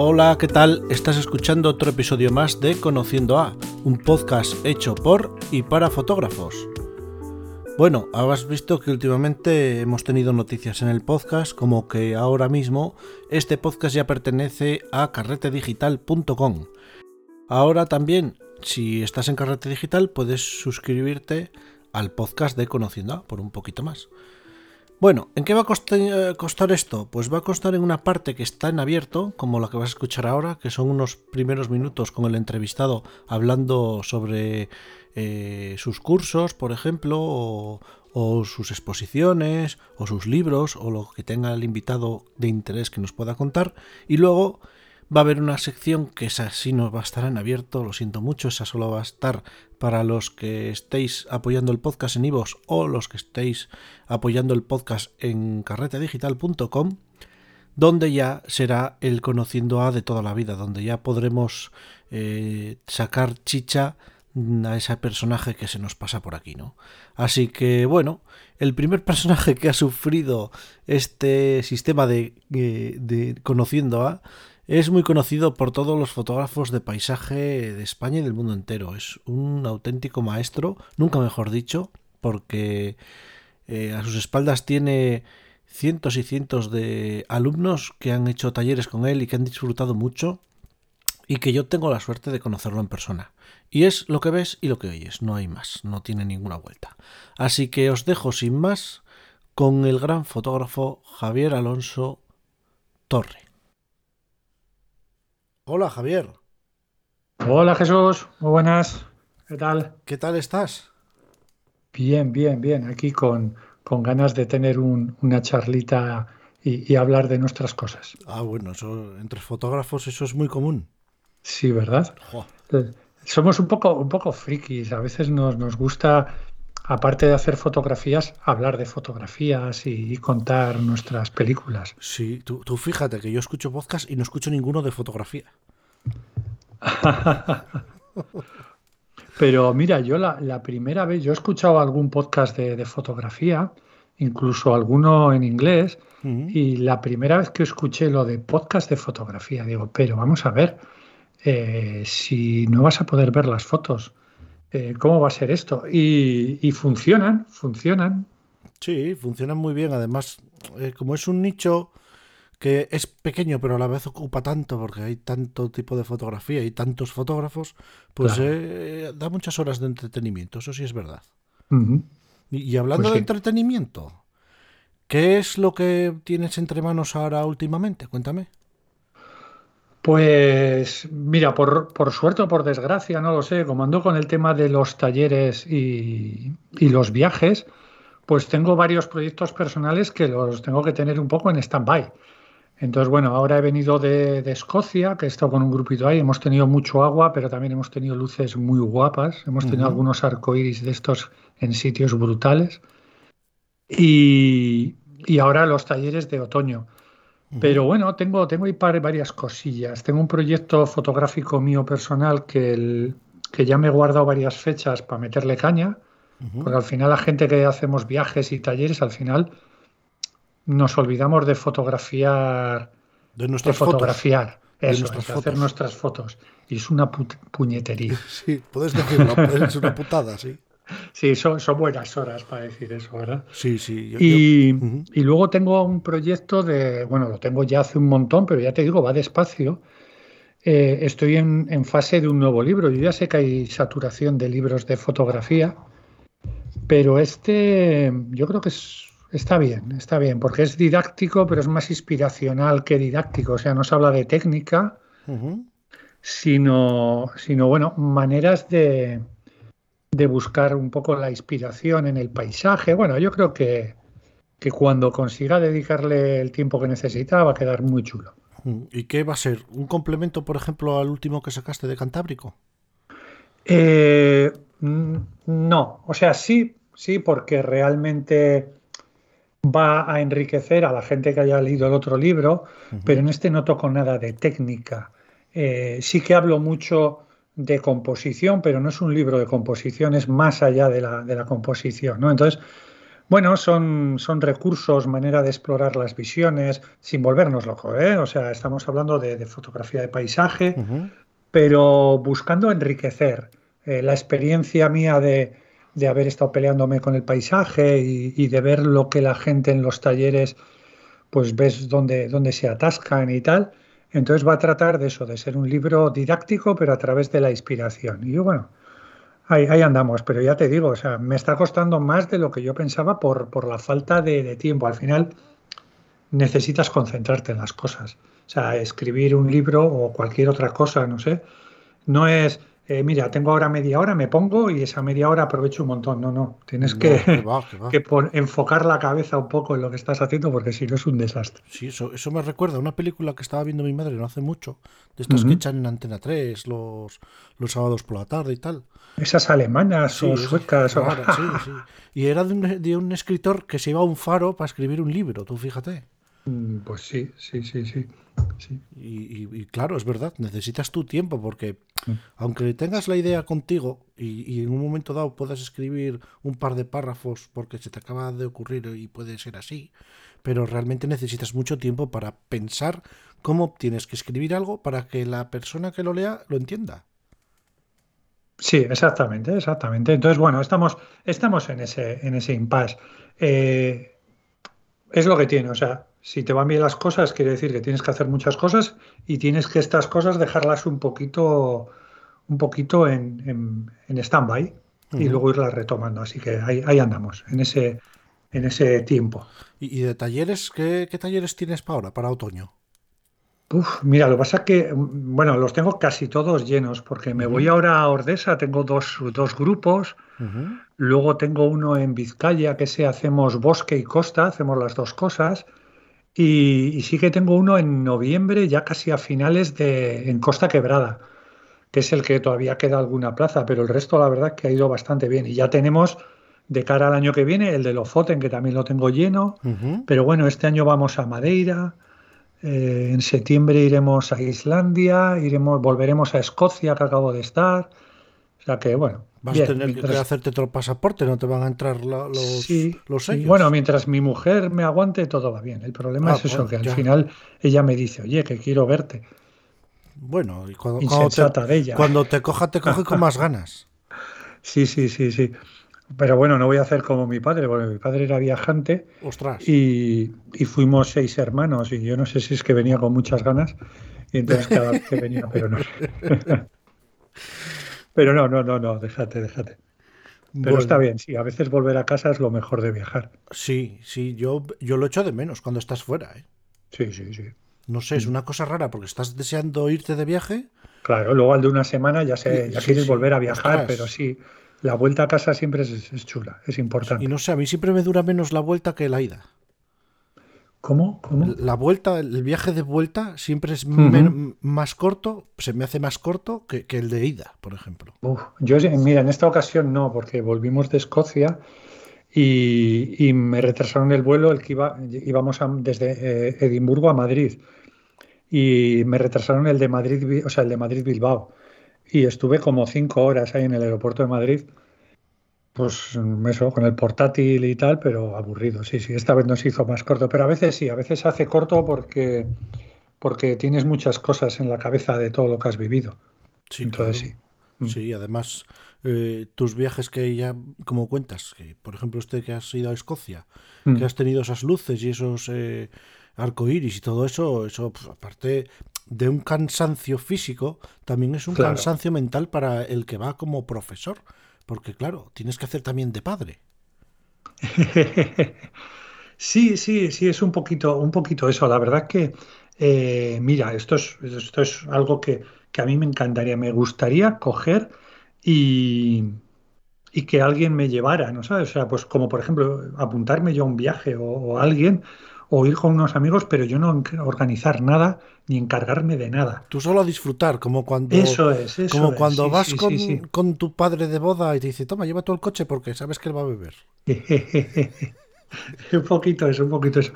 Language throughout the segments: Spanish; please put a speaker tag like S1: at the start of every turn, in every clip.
S1: Hola, ¿qué tal? Estás escuchando otro episodio más de Conociendo a, un podcast hecho por y para fotógrafos. Bueno, habrás visto que últimamente hemos tenido noticias en el podcast, como que ahora mismo este podcast ya pertenece a carretedigital.com. Ahora también, si estás en Carrete Digital, puedes suscribirte al podcast de Conociendo a por un poquito más. Bueno, ¿en qué va a eh, costar, esto? Pues va a costar en una parte que está en abierto, como la que vas a escuchar ahora, que son unos primeros minutos con el entrevistado hablando sobre eh, sus cursos, por ejemplo, o, o sus exposiciones, o sus libros, o lo que tenga el invitado de interés que nos pueda contar. Y luego Va a haber una sección que esa sí no va a estar en abierto, lo siento mucho, esa solo va a estar para los que estéis apoyando el podcast en Ivos o los que estéis apoyando el podcast en carretedigital.com, donde ya será el conociendo a de toda la vida, donde ya podremos eh, sacar chicha a ese personaje que se nos pasa por aquí, ¿no? Así que bueno, el primer personaje que ha sufrido este sistema de, eh, de conociendo a es muy conocido por todos los fotógrafos de paisaje de España y del mundo entero. Es un auténtico maestro, nunca mejor dicho, porque eh, a sus espaldas tiene cientos y cientos de alumnos que han hecho talleres con él y que han disfrutado mucho y que yo tengo la suerte de conocerlo en persona. Y es lo que ves y lo que oyes, no hay más, no tiene ninguna vuelta. Así que os dejo sin más con el gran fotógrafo Javier Alonso Torre. Hola Javier.
S2: Hola Jesús, muy buenas. ¿Qué tal?
S1: ¿Qué tal estás?
S2: Bien, bien, bien. Aquí con, con ganas de tener una charlita y, hablar de nuestras cosas.
S1: Ah, bueno, eso, entre fotógrafos eso es muy común.
S2: Sí, ¿verdad? Somos un poco, un poco frikis. A veces nos, nos gusta aparte de hacer fotografías, hablar de fotografías y, contar nuestras películas.
S1: Sí, tú, fíjate que yo escucho podcast y no escucho ninguno de fotografía.
S2: Pero mira, yo la, primera vez, yo he escuchado algún podcast de, fotografía, incluso alguno en inglés, y la primera vez que escuché lo de podcast de fotografía, digo, pero vamos a ver, eh, si no vas a poder ver las fotos, eh, ¿cómo va a ser esto? Y, funcionan, funcionan.
S1: Sí, funcionan muy bien. Además, eh, como es un nicho que es pequeño, pero a la vez ocupa tanto, porque hay tanto tipo de fotografía y tantos fotógrafos, pues eh, da muchas horas de entretenimiento, eso sí es verdad. y, hablando pues de entretenimiento, ¿qué es lo que tienes entre manos ahora últimamente? Cuéntame.
S2: Pues mira, por, suerte o por desgracia, no lo sé, como ando con el tema de los talleres y, los viajes, pues tengo varios proyectos personales que los tengo que tener un poco en stand-by. Entonces, bueno, ahora he venido de, Escocia, que he estado con un grupito ahí, hemos tenido mucho agua, pero también hemos tenido luces muy guapas, hemos tenido algunos arcoíris de estos en sitios brutales. Y, y ahora los talleres de otoño. Pero bueno, tengo, tengo ahí varias cosillas. Tengo un proyecto fotográfico mío personal que, que ya me he guardado varias fechas para meterle caña, porque al final la gente que hacemos viajes y talleres, al final nos olvidamos de fotografiar,
S1: de, nuestras
S2: fotografiar, eso, de, hacer nuestras fotos. Y es una puñetería.
S1: Sí, puedes decirlo, es una putada, sí.
S2: Sí, son, son, buenas horas para decir eso, ¿verdad?
S1: Sí, sí.
S2: y, luego tengo un proyecto de, bueno, lo tengo ya hace un montón, pero ya te digo, va despacio. Eh, estoy en, fase de un nuevo libro. Yo ya sé que hay saturación de libros de fotografía, pero este yo creo que está bien, está bien, porque es didáctico, pero es más inspiracional que didáctico. O sea, no se habla de técnica, sino, sino, bueno, maneras de de buscar un poco la inspiración en el paisaje. Bueno, yo creo que, que cuando consiga dedicarle el tiempo que necesita va a quedar muy chulo.
S1: ¿Y qué va a ser? ¿Un complemento, por ejemplo, al último que sacaste de Cantábrico?
S2: Eh, no, o sea, sí, sí, porque realmente va a enriquecer a la gente que haya leído el otro libro, pero en este no toco nada de técnica. Eh, sí que hablo mucho de composición, pero no es un libro de composición, es más allá de la, de la composición. ¿no? Entonces, Bueno, son, son recursos, manera de explorar las visiones, sin volvernos locos, ¿eh? O sea, estamos hablando de, fotografía de paisaje, pero buscando enriquecer eh, la experiencia mía de, haber estado peleándome con el paisaje y, de ver lo que la gente en los talleres, pues ves dónde, dónde se atascan y tal. Entonces va a tratar de eso, de ser un libro didáctico, pero a través de la inspiración. Y yo, bueno, Ahí, andamos, pero ya te digo, o sea, me está costando más de lo que yo pensaba por, por la falta de, tiempo. Al final necesitas concentrarte en las cosas. O sea, escribir un libro o cualquier otra cosa, no sé, no es eh, mira, tengo ahora media hora, me pongo y esa media hora aprovecho un montón. No, no, tienes que, enfocar la cabeza un poco en lo que estás haciendo porque si no es un desastre.
S1: Sí, eso, eso me recuerda a una película que estaba viendo mi madre no hace mucho, de estas que echan en Antena 3 los, los sábados por la tarde y tal.
S2: Esas alemanas o suecas. O...
S1: sí, sí. Y era de un, de un escritor que se iba a un faro para escribir un libro, tú fíjate.
S2: Mm, pues sí, sí, sí, sí.
S1: Y, claro, es verdad, necesitas tu tiempo porque aunque tengas la idea contigo y, en un momento dado puedas escribir un par de párrafos porque se te acaba de ocurrir y puede ser así, pero realmente necesitas mucho tiempo para pensar cómo tienes que escribir algo para que la persona que lo lea lo entienda.
S2: Sí, exactamente, exactamente. Entonces, bueno, estamos, estamos en ese, en ese impasse. Eh, es lo que tiene, o sea, si te van bien las cosas, quiere decir que tienes que hacer muchas cosas y tienes que estas cosas dejarlas un poquito, un poquito en, en, stand-by y luego irlas retomando. Así que ahí, ahí, andamos, en ese, en ese tiempo.
S1: ¿Y, de talleres? ¿qué, talleres tienes para ahora, para otoño?
S2: Uf, mira, lo que pasa es que, bueno, los tengo casi todos llenos, porque me voy ahora a Ordesa, tengo dos, dos grupos, luego tengo uno en Vizcaya, que se hacemos bosque y costa, hacemos las dos cosas, y, sí que tengo uno en noviembre, ya casi a finales de en Costa Quebrada, que es el que todavía queda alguna plaza, pero el resto la verdad que ha ido bastante bien. Y ya tenemos de cara al año que viene el de Lofoten, que también lo tengo lleno, pero bueno, este año vamos a Madeira, eh, en septiembre iremos a Islandia, iremos, volveremos a Escocia, que acabo de estar. O sea que bueno,
S1: Vas a tener que hacerte otro pasaporte, no te van a entrar los, los sellos.
S2: Bueno, mientras mi mujer me aguante, todo va bien. El problema ah, es eso, que al final ella me dice, oye, que quiero verte.
S1: Bueno, y cuando, te, cuando te coja, te coge con más ganas.
S2: Sí, sí, sí, sí. Pero bueno, no voy a hacer como mi padre, porque mi padre era viajante.
S1: Ostras.
S2: Y, y fuimos seis hermanos, y yo no sé si es que venía con muchas ganas, y entonces cada vez que venía, pero no. Pero no, no, no, no, déjate, déjate. Pero está bien, sí, a veces volver a casa es lo mejor de viajar.
S1: Sí, sí, yo, yo lo echo de menos cuando estás fuera. ¿eh?
S2: Sí, sí, sí.
S1: No sé, es una cosa rara porque estás deseando irte de viaje.
S2: Claro, luego al de una semana ya, sé, ya quieres volver a viajar, pero sí, la vuelta a casa siempre es, chula, es importante.
S1: Y no sé, a mí siempre me dura menos la vuelta que la ida.
S2: ¿Cómo?
S1: La vuelta, el viaje de vuelta siempre es más corto, se me hace más corto que, el de ida, por ejemplo.
S2: yo, mira, en esta ocasión no, porque volvimos de Escocia y, me retrasaron el vuelo, el que iba, íbamos desde eh, Edimburgo a Madrid. Y me retrasaron el de Madrid, o sea, el de Madrid Bilbao y estuve como cinco horas ahí en el aeropuerto de Madrid pues eso, con el portátil y tal, pero aburrido. Sí, sí, esta vez nos hizo más corto. Pero a veces sí, a veces se hace corto porque, porque tienes muchas cosas en la cabeza de todo lo que has vivido.
S1: Sí, Entonces sí. Mm. Sí, además, eh, tus viajes que ya, como cuentas, que por ejemplo este que has ido a Escocia, que mm. has tenido esas luces y esos eh, arcoíris y todo eso, eso pues, aparte de un cansancio físico, también es un cansancio mental para el que va como profesor porque claro, tienes que hacer también de padre.
S2: sí, sí, sí, es un poquito, un poquito eso. La verdad que, eh, mira, esto es, esto es algo que, a mí me encantaría. Me gustaría coger y, y que alguien me llevara, ¿no sabes? O sea, pues como por ejemplo apuntarme yo a un viaje o alguien o ir con unos amigos, pero yo no organizar nada ni encargarme de nada.
S1: Tú solo disfrutar, como cuando,
S2: eso es, eso
S1: como cuando vas con, tu padre de boda y te dice, toma, lleva todo el coche porque sabes que él va a beber.
S2: un poquito eso, un poquito eso.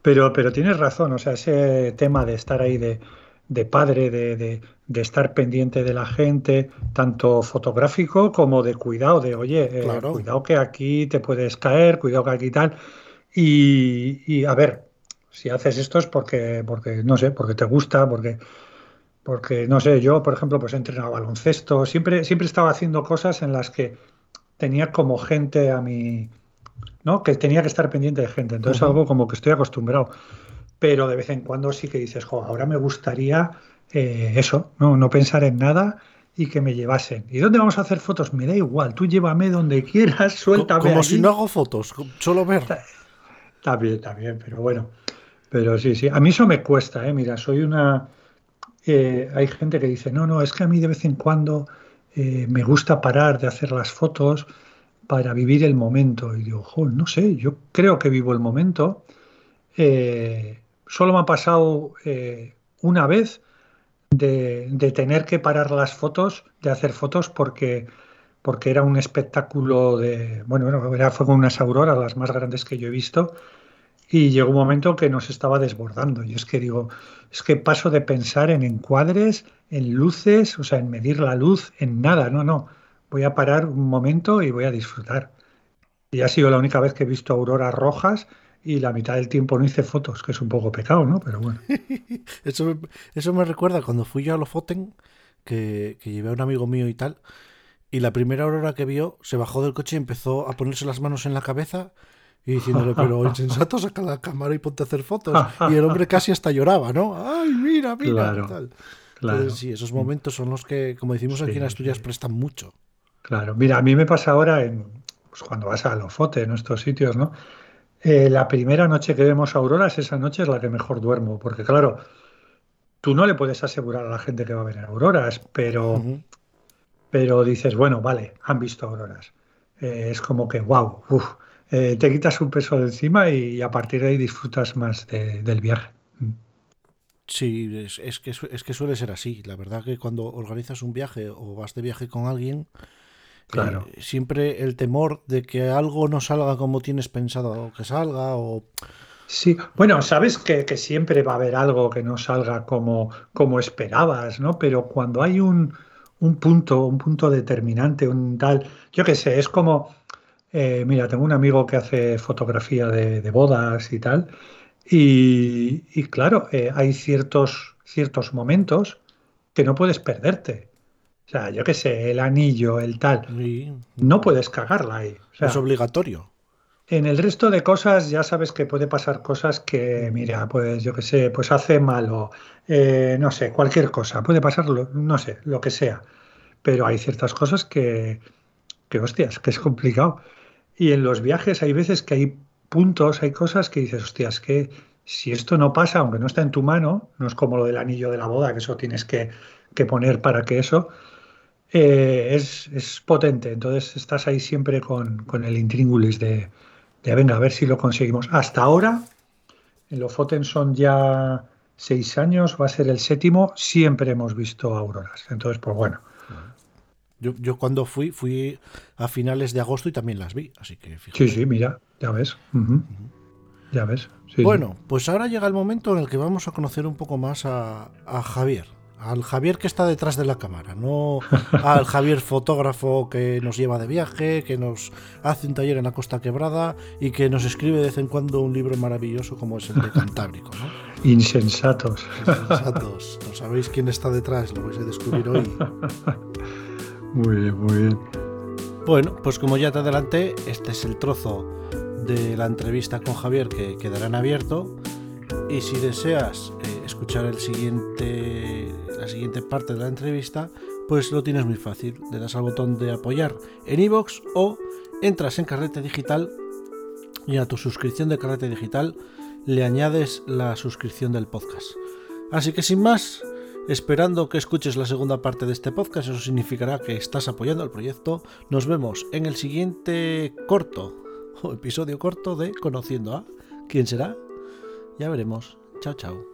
S2: Pero, pero tienes razón, o sea, ese tema de estar ahí de, de padre, de, de estar pendiente de la gente, tanto fotográfico como de cuidado, de oye, eh, cuidado que aquí te puedes caer, cuidado que aquí tal. Y, a ver, si haces esto es porque, porque, no sé, porque te gusta, porque, porque, no sé, yo, por ejemplo, pues he entrenado baloncesto, siempre, siempre estaba haciendo cosas en las que tenía como gente a mi, ¿no? Que tenía que estar pendiente de gente. Entonces, algo como que estoy acostumbrado. Pero de vez en cuando sí que dices, jo, ahora me gustaría eh, eso, ¿no? no pensar en nada y que me llevasen. ¿Y dónde vamos a hacer fotos? Me da igual, tú llévame donde quieras, suéltame.
S1: Como si no hago fotos, solo ver.
S2: Está bien, está bien, pero bueno. Pero sí, sí. A mí eso me cuesta, ¿eh? Mira, soy una. Eh, hay gente que dice, no, no, es que a mí de vez en cuando eh, me gusta parar de hacer las fotos para vivir el momento. Y digo, no sé, yo creo que vivo el momento. solo me ha pasado una vez de, tener que parar las fotos, de hacer fotos porque, porque era un espectáculo de, bueno, era, fue con unas auroras las más grandes que yo he visto y llegó un momento que nos estaba desbordando. Y es que digo, es que paso de pensar en encuadres, en luces, o sea, en medir la luz, en nada, no, no. Voy a parar un momento y voy a disfrutar. Y ha sido la única vez que he visto auroras rojas y la mitad del tiempo no hice fotos, que es un poco pecado, ¿no? Pero bueno.
S1: eso, eso me recuerda cuando fui yo a Lofoten, que, que llevé a un amigo mío y tal, y la primera aurora que vio se bajó del coche y empezó a ponerse las manos en la cabeza y diciéndole, pero insensato, saca la cámara y ponte a hacer fotos. Y el hombre casi hasta lloraba, ¿no? ¡Ay, mira, mira! Claro, Claro. sí, esos momentos son los que, como decimos aquí en Asturias, prestan mucho.
S2: Claro, mira, a mí me pasa ahora en, pues cuando vas a Lofote, en estos sitios, ¿no? Eh, la primera noche que vemos auroras, esa noche es la que mejor duermo, porque claro, tú no le puedes asegurar a la gente que va a ver auroras, pero, pero dices, bueno, vale, han visto auroras. Eh, es como que, wow, eh, te quitas un peso de encima y, a partir de ahí disfrutas más del viaje. Mm.
S1: Sí, es, que, es que suele ser así. La verdad que cuando organizas un viaje o vas de viaje con alguien, Claro. Eh, siempre el temor de que algo no salga como tienes pensado que salga o...
S2: Sí, bueno, sabes que, siempre va a haber algo que no salga como, como esperabas, ¿no? Pero cuando hay un, un punto, un punto determinante, un tal, yo qué sé, es como, eh, mira, tengo un amigo que hace fotografía de, bodas y tal, y, claro, eh, hay ciertos, ciertos momentos que no puedes perderte. O sea, yo qué sé, el anillo, el tal. No puedes cagarla ahí.
S1: es obligatorio.
S2: En el resto de cosas ya sabes que puede pasar cosas que, mira, pues yo qué sé, pues hace malo, eh, no sé, cualquier cosa, puede pasarlo, no sé, lo que sea. Pero hay ciertas cosas que, que, hostias, que es complicado. Y en los viajes hay veces que hay puntos, hay cosas que dices, hostias, que si esto no pasa, aunque no está en tu mano, no es como lo del anillo de la boda, que eso tienes que, que poner para que eso, eh, es, potente. Entonces estás ahí siempre con, el intríngulis de, de, venga, a ver si lo conseguimos. Hasta ahora, en Lofoten son ya seis años, va a ser el séptimo, siempre hemos visto auroras. Entonces, pues bueno.
S1: Yo, yo cuando fui, fui a finales de agosto y también las vi, así que
S2: Sí, sí, mira, ya ves. Ya ves.
S1: bueno, pues ahora llega el momento en el que vamos a conocer un poco más a, a Javier al Javier que está detrás de la cámara, no al Javier fotógrafo que nos lleva de viaje, que nos hace un taller en la Costa Quebrada y que nos escribe de vez en cuando un libro maravilloso como es el de Cantábrico.
S2: Insensatos.
S1: Insensatos. No sabéis quién está detrás, lo vais a descubrir hoy.
S2: Muy bien, muy bien.
S1: Bueno, pues como ya te adelanté, este es el trozo de la entrevista con Javier que quedará en abierto. Y si deseas eh, escuchar el siguiente la siguiente parte de la entrevista, pues lo tienes muy fácil. Le das al botón de apoyar en iVoox o entras en Carrete Digital y a tu suscripción de Carrete Digital le añades la suscripción del podcast. Así que sin más, esperando que escuches la segunda parte de este podcast, eso significará que estás apoyando el proyecto. Nos vemos en el siguiente corto o episodio corto de Conociendo a. ¿Quién será? Ya veremos. Chao, chao.